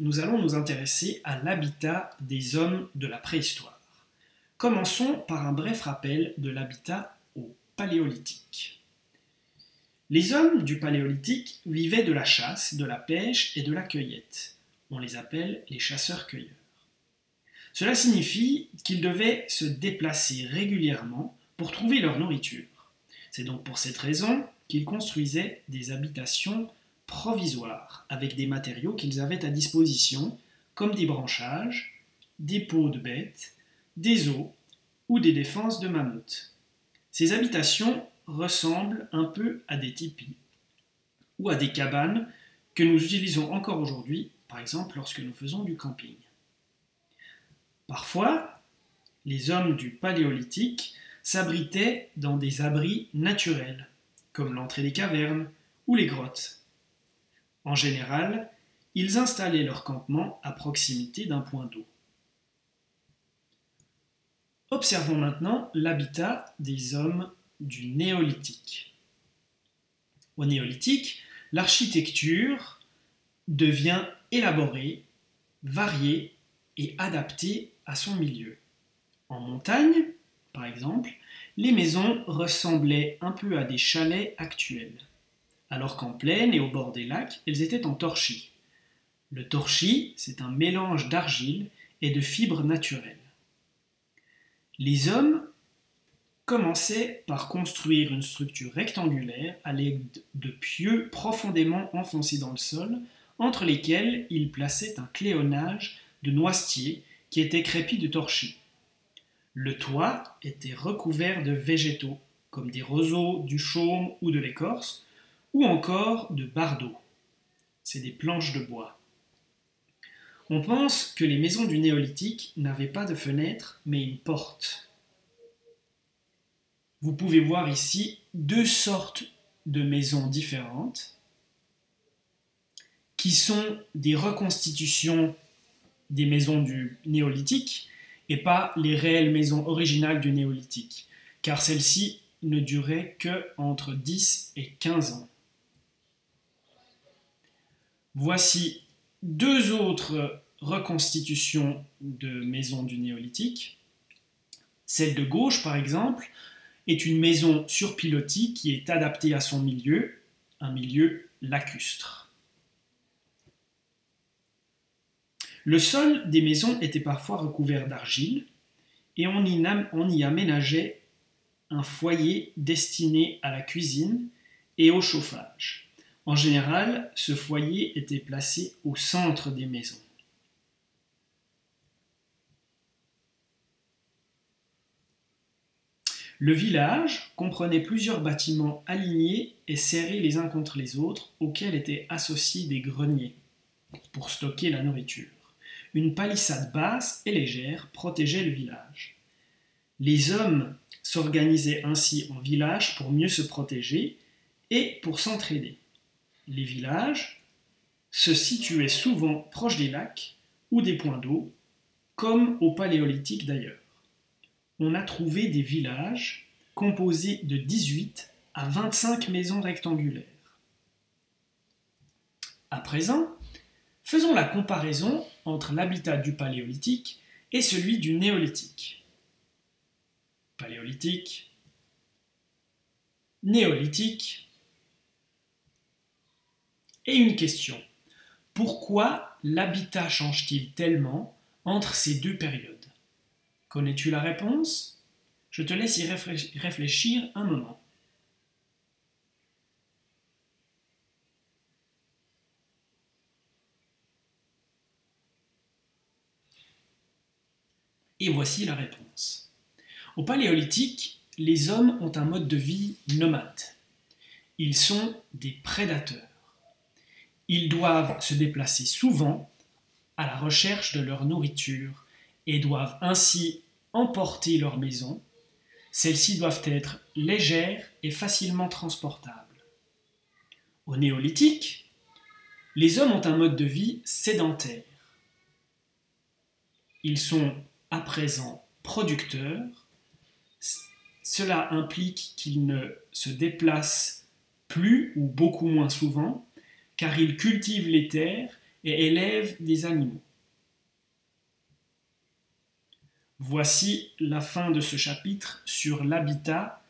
nous allons nous intéresser à l'habitat des hommes de la préhistoire. Commençons par un bref rappel de l'habitat au Paléolithique. Les hommes du Paléolithique vivaient de la chasse, de la pêche et de la cueillette. On les appelle les chasseurs-cueilleurs. Cela signifie qu'ils devaient se déplacer régulièrement pour trouver leur nourriture. C'est donc pour cette raison qu'ils construisaient des habitations provisoires avec des matériaux qu'ils avaient à disposition, comme des branchages, des pots de bêtes, des os ou des défenses de mammouths. Ces habitations ressemblent un peu à des tipis ou à des cabanes que nous utilisons encore aujourd'hui, par exemple lorsque nous faisons du camping. Parfois, les hommes du Paléolithique s'abritaient dans des abris naturels, comme l'entrée des cavernes ou les grottes. En général, ils installaient leur campement à proximité d'un point d'eau. Observons maintenant l'habitat des hommes du néolithique. Au néolithique, l'architecture devient élaborée, variée et adaptée à son milieu. En montagne, par exemple, les maisons ressemblaient un peu à des chalets actuels, alors qu'en plaine et au bord des lacs, elles étaient en torchis. Le torchis, c'est un mélange d'argile et de fibres naturelles. Les hommes commençaient par construire une structure rectangulaire à l'aide de pieux profondément enfoncés dans le sol, entre lesquels ils plaçaient un cléonnage de noisetiers qui était crépi de torchis. Le toit était recouvert de végétaux, comme des roseaux, du chaume ou de l'écorce, ou encore de bardeaux. C'est des planches de bois. On pense que les maisons du néolithique n'avaient pas de fenêtres, mais une porte. Vous pouvez voir ici deux sortes de maisons différentes qui sont des reconstitutions des maisons du néolithique et pas les réelles maisons originales du néolithique, car celles-ci ne duraient que entre 10 et 15 ans. Voici deux autres reconstitutions de maisons du néolithique. Celle de gauche, par exemple, est une maison sur pilotis qui est adaptée à son milieu, un milieu lacustre. Le sol des maisons était parfois recouvert d'argile et on y, on y aménageait un foyer destiné à la cuisine et au chauffage. En général, ce foyer était placé au centre des maisons. Le village comprenait plusieurs bâtiments alignés et serrés les uns contre les autres, auxquels étaient associés des greniers pour stocker la nourriture. Une palissade basse et légère protégeait le village. Les hommes s'organisaient ainsi en village pour mieux se protéger et pour s'entraider. Les villages se situaient souvent proches des lacs ou des points d'eau, comme au Paléolithique d'ailleurs. On a trouvé des villages composés de 18 à 25 maisons rectangulaires. À présent, Faisons la comparaison entre l'habitat du Paléolithique et celui du Néolithique. Paléolithique, Néolithique, et une question. Pourquoi l'habitat change-t-il tellement entre ces deux périodes? Connais-tu la réponse? Je te laisse y réfléchir un moment. Et voici la réponse. Au Paléolithique, les hommes ont un mode de vie nomade. Ils sont des prédateurs. Ils doivent se déplacer souvent à la recherche de leur nourriture et doivent ainsi emporter leur maison. Celles-ci doivent être légères et facilement transportables. Au néolithique, les hommes ont un mode de vie sédentaire. Ils sont à présent producteur, cela implique qu'il ne se déplace plus ou beaucoup moins souvent, car il cultive les terres et élève des animaux. Voici la fin de ce chapitre sur l'habitat